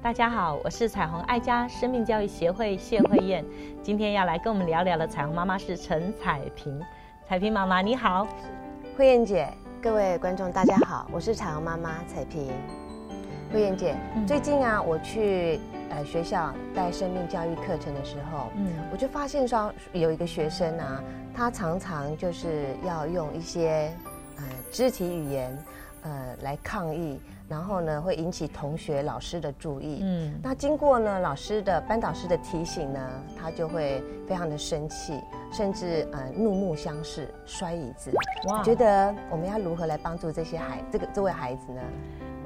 大家好，我是彩虹爱家生命教育协会谢慧燕，今天要来跟我们聊聊的彩虹妈妈是陈彩萍。彩萍妈妈你好，慧燕姐，各位观众大家好，我是彩虹妈妈彩萍。慧燕姐，最近啊，我去呃学校带生命教育课程的时候，嗯，我就发现说有一个学生啊，他常常就是要用一些呃肢体语言呃来抗议。然后呢，会引起同学、老师的注意。嗯，那经过呢老师的班导师的提醒呢，他就会非常的生气，甚至呃怒目相视，摔椅子。哇，觉得我们要如何来帮助这些孩这个这位孩子呢？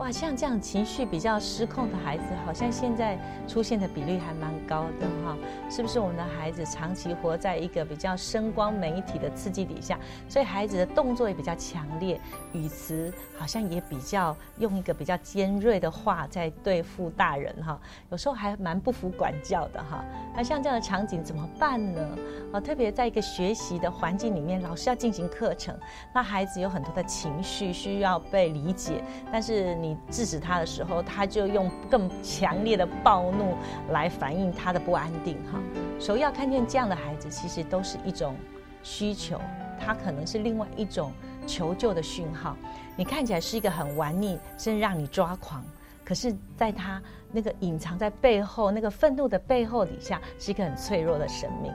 哇，像这样情绪比较失控的孩子，好像现在出现的比率还蛮高的哈。是不是我们的孩子长期活在一个比较声光媒体的刺激底下，所以孩子的动作也比较强烈，语词好像也比较用一个比较尖锐的话在对付大人哈。有时候还蛮不服管教的哈。那像这样的场景怎么办呢？啊，特别在一个学习的环境里面，老师要进行课程，那孩子有很多的情绪需要被理解，但是。你制止他的时候，他就用更强烈的暴怒来反映他的不安定。哈，首要看见这样的孩子，其实都是一种需求，他可能是另外一种求救的讯号。你看起来是一个很顽逆，甚至让你抓狂，可是在他那个隐藏在背后、那个愤怒的背后底下，是一个很脆弱的生命。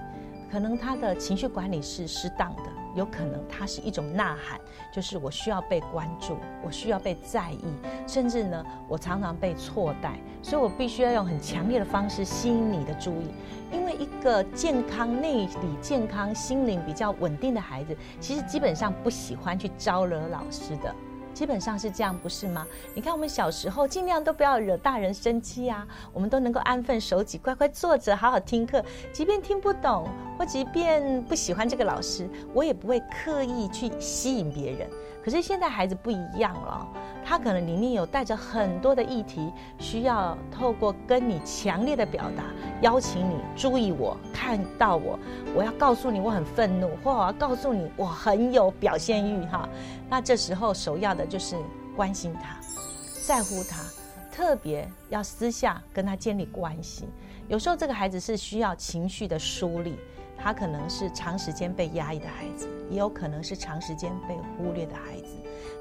可能他的情绪管理是失当的。有可能它是一种呐喊，就是我需要被关注，我需要被在意，甚至呢，我常常被错待，所以我必须要用很强烈的方式吸引你的注意。因为一个健康、内里健康、心灵比较稳定的孩子，其实基本上不喜欢去招惹老师的。基本上是这样，不是吗？你看我们小时候，尽量都不要惹大人生气啊，我们都能够安分守己，乖乖坐着，好好听课。即便听不懂，或即便不喜欢这个老师，我也不会刻意去吸引别人。可是现在孩子不一样了。他可能里面有带着很多的议题，需要透过跟你强烈的表达，邀请你注意我，看到我，我要告诉你我很愤怒，或我要告诉你我很有表现欲哈。那这时候首要的就是关心他，在乎他，特别要私下跟他建立关系。有时候这个孩子是需要情绪的梳理，他可能是长时间被压抑的孩子，也有可能是长时间被忽略的孩子。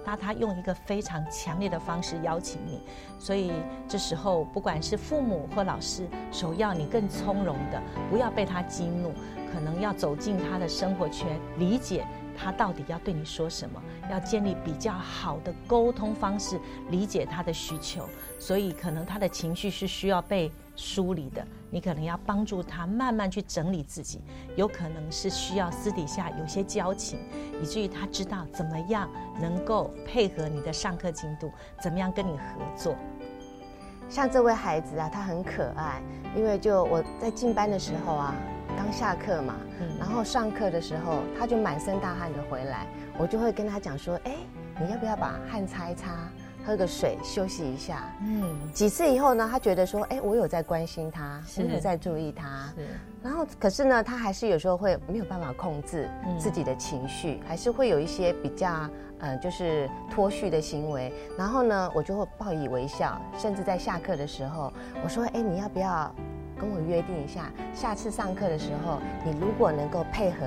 那他用一个非常强烈的方式邀请你，所以这时候不管是父母或老师，首要你更从容的，不要被他激怒，可能要走进他的生活圈，理解他到底要对你说什么，要建立比较好的沟通方式，理解他的需求。所以可能他的情绪是需要被梳理的。你可能要帮助他慢慢去整理自己，有可能是需要私底下有些交情，以至于他知道怎么样能够配合你的上课进度，怎么样跟你合作。像这位孩子啊，他很可爱，因为就我在进班的时候啊，刚下课嘛，然后上课的时候他就满身大汗的回来，我就会跟他讲说，哎，你要不要把汗擦一擦？喝个水休息一下。嗯，几次以后呢，他觉得说，哎，我有在关心他，我有在注意他。然后，可是呢，他还是有时候会没有办法控制自己的情绪，还是会有一些比较，呃，就是脱序的行为。然后呢，我就会报以微笑，甚至在下课的时候，我说，哎，你要不要跟我约定一下，下次上课的时候，你如果能够配合。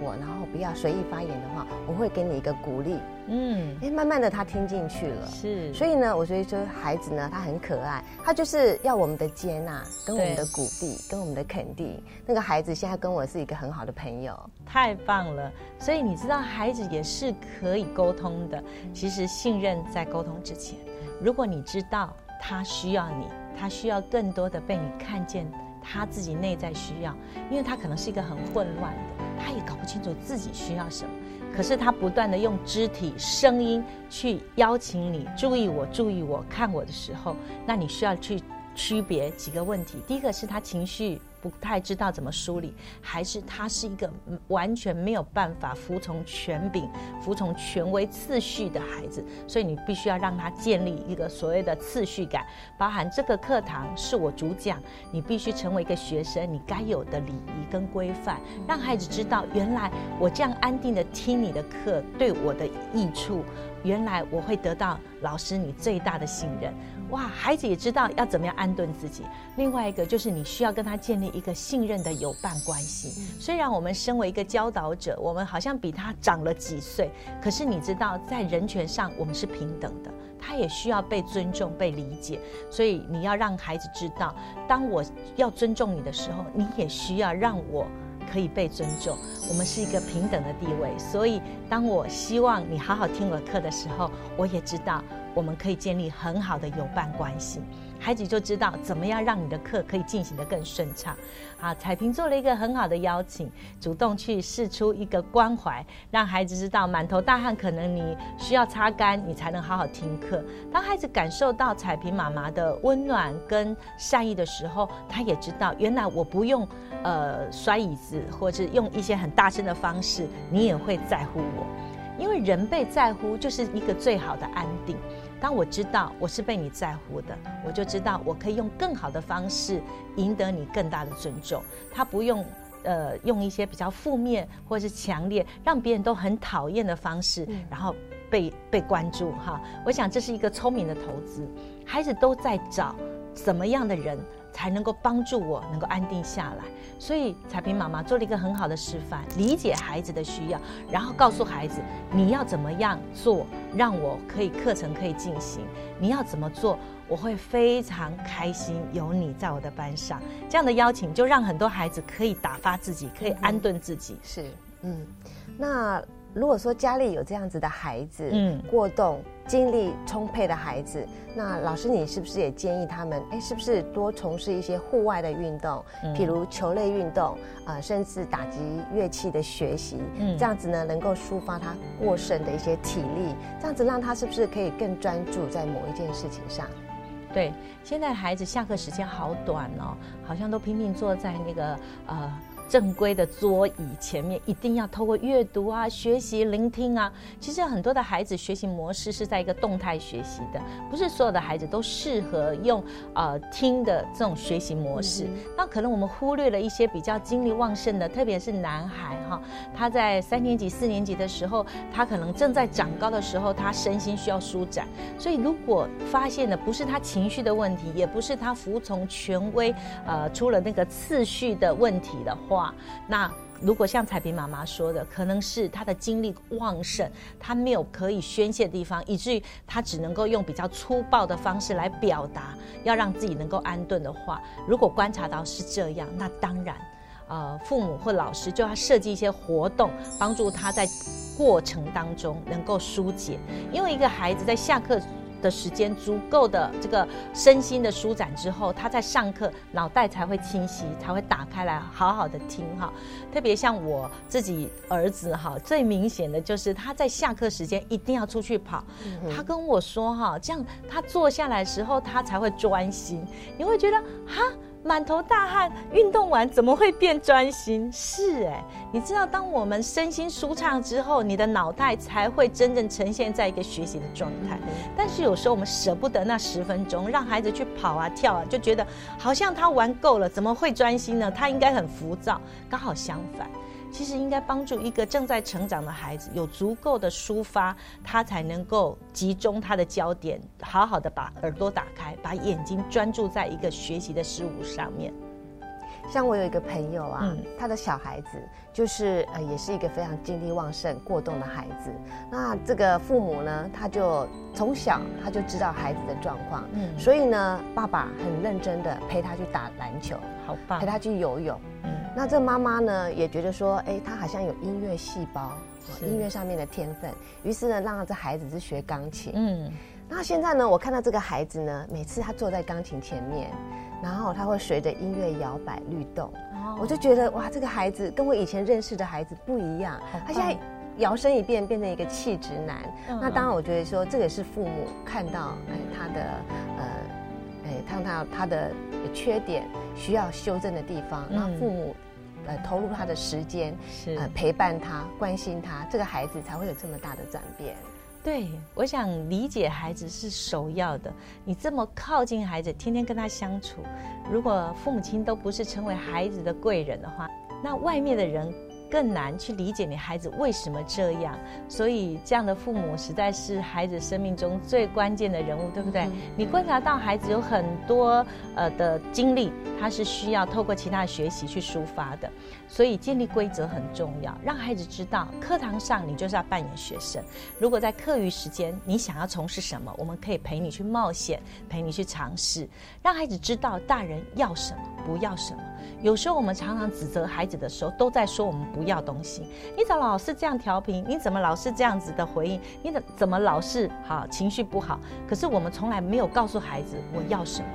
我，然后不要随意发言的话，我会给你一个鼓励。嗯，哎，慢慢的他听进去了。是，所以呢，我所以说孩子呢，他很可爱，他就是要我们的接纳，跟我们的鼓励，跟我们的肯定。那个孩子现在跟我是一个很好的朋友，太棒了。所以你知道，孩子也是可以沟通的。其实信任在沟通之前，如果你知道他需要你，他需要更多的被你看见。他自己内在需要，因为他可能是一个很混乱的，他也搞不清楚自己需要什么。可是他不断的用肢体、声音去邀请你注意我、注意我、看我的时候，那你需要去区别几个问题。第一个是他情绪不太知道怎么梳理，还是他是一个完全没有办法服从权柄、服从权威次序的孩子。所以你必须要让他建立一个所谓的次序感，包含这个课堂是我主讲，你必须成为一个学生，你该有的礼仪跟规范，让孩子知道，原来我这样安定的听你的课对我的益处。原来我会得到老师你最大的信任，哇！孩子也知道要怎么样安顿自己。另外一个就是你需要跟他建立一个信任的友伴关系。虽然我们身为一个教导者，我们好像比他长了几岁，可是你知道在人权上我们是平等的，他也需要被尊重、被理解。所以你要让孩子知道，当我要尊重你的时候，你也需要让我。可以被尊重，我们是一个平等的地位，所以当我希望你好好听我课的时候，我也知道我们可以建立很好的友伴关系。孩子就知道怎么样让你的课可以进行的更顺畅。啊，彩萍做了一个很好的邀请，主动去试出一个关怀，让孩子知道满头大汗，可能你需要擦干，你才能好好听课。当孩子感受到彩萍妈妈的温暖跟善意的时候，他也知道原来我不用呃摔椅子，或者用一些很大声的方式，你也会在乎我，因为人被在乎就是一个最好的安定。当我知道我是被你在乎的，我就知道我可以用更好的方式赢得你更大的尊重。他不用，呃，用一些比较负面或者是强烈，让别人都很讨厌的方式，然后被被关注哈。我想这是一个聪明的投资。孩子都在找什么样的人。才能够帮助我能够安定下来，所以彩萍妈妈做了一个很好的示范，理解孩子的需要，然后告诉孩子你要怎么样做，让我可以课程可以进行，你要怎么做，我会非常开心有你在我的班上，这样的邀请就让很多孩子可以打发自己，可以安顿自己。是，嗯，那。如果说家里有这样子的孩子，嗯，过动、精力充沛的孩子，那老师你是不是也建议他们，哎，是不是多从事一些户外的运动，譬如球类运动，啊，甚至打击乐器的学习，嗯，这样子呢，能够抒发他过剩的一些体力，这样子让他是不是可以更专注在某一件事情上？对，现在孩子下课时间好短哦，好像都拼命坐在那个呃。正规的桌椅前面一定要透过阅读啊、学习、聆听啊。其实很多的孩子学习模式是在一个动态学习的，不是所有的孩子都适合用呃听的这种学习模式。那可能我们忽略了一些比较精力旺盛的，特别是男孩哈，他在三年级、四年级的时候，他可能正在长高的时候，他身心需要舒展。所以如果发现的不是他情绪的问题，也不是他服从权威，呃，出了那个次序的问题的话。那如果像彩萍妈妈说的，可能是他的精力旺盛，他没有可以宣泄的地方，以至于他只能够用比较粗暴的方式来表达，要让自己能够安顿的话，如果观察到是这样，那当然，呃，父母或老师就要设计一些活动，帮助他在过程当中能够疏解，因为一个孩子在下课。的时间足够的这个身心的舒展之后，他在上课脑袋才会清晰，才会打开来好好的听哈。特别像我自己儿子哈，最明显的就是他在下课时间一定要出去跑。他跟我说哈，这样他坐下来时候他才会专心。你会觉得哈？满头大汗，运动完怎么会变专心？是哎，你知道，当我们身心舒畅之后，你的脑袋才会真正呈现在一个学习的状态。但是有时候我们舍不得那十分钟，让孩子去跑啊跳啊，就觉得好像他玩够了，怎么会专心呢？他应该很浮躁。刚好相反。其实应该帮助一个正在成长的孩子有足够的抒发，他才能够集中他的焦点，好好的把耳朵打开，把眼睛专注在一个学习的事物上面。像我有一个朋友啊，他的小孩子就是呃，也是一个非常精力旺盛、过动的孩子。那这个父母呢，他就从小他就知道孩子的状况，嗯，所以呢，爸爸很认真的陪他去打篮球，好棒，陪他去游泳，嗯。那这妈妈呢，也觉得说，哎，他好像有音乐细胞，音乐上面的天分，于是呢，让这孩子是学钢琴，嗯。那现在呢，我看到这个孩子呢，每次他坐在钢琴前面。然后他会随着音乐摇摆律动，我就觉得哇，这个孩子跟我以前认识的孩子不一样。他现在摇身一变变成一个气质男。那当然，我觉得说这个是父母看到哎他的呃哎，看到他的缺点需要修正的地方，然后父母呃投入他的时间，是呃陪伴他、关心他，这个孩子才会有这么大的转变。对，我想理解孩子是首要的。你这么靠近孩子，天天跟他相处，如果父母亲都不是成为孩子的贵人的话，那外面的人。更难去理解你孩子为什么这样，所以这样的父母实在是孩子生命中最关键的人物，对不对？你观察到孩子有很多呃的经历，他是需要透过其他的学习去抒发的，所以建立规则很重要，让孩子知道课堂上你就是要扮演学生，如果在课余时间你想要从事什么，我们可以陪你去冒险，陪你去尝试，让孩子知道大人要什么，不要什么。有时候我们常常指责孩子的时候，都在说我们不要东西。你怎么老是这样调皮？你怎么老是这样子的回应？你怎怎么老是好情绪不好？可是我们从来没有告诉孩子我要什么，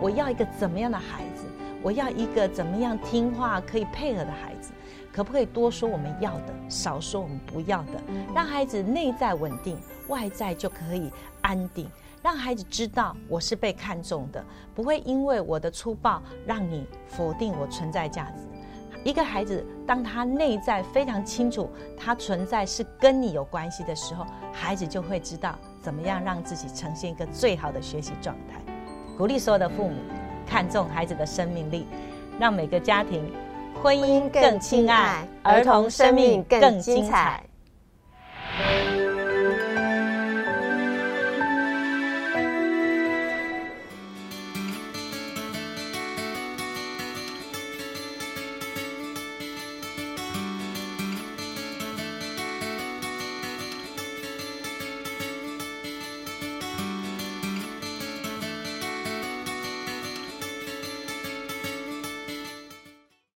我要一个怎么样的孩子？我要一个怎么样听话可以配合的孩子？可不可以多说我们要的，少说我们不要的？让孩子内在稳定，外在就可以安定。让孩子知道我是被看重的，不会因为我的粗暴让你否定我存在价值。一个孩子当他内在非常清楚他存在是跟你有关系的时候，孩子就会知道怎么样让自己呈现一个最好的学习状态。鼓励所有的父母看重孩子的生命力，让每个家庭婚姻更亲爱，儿童生命更精彩。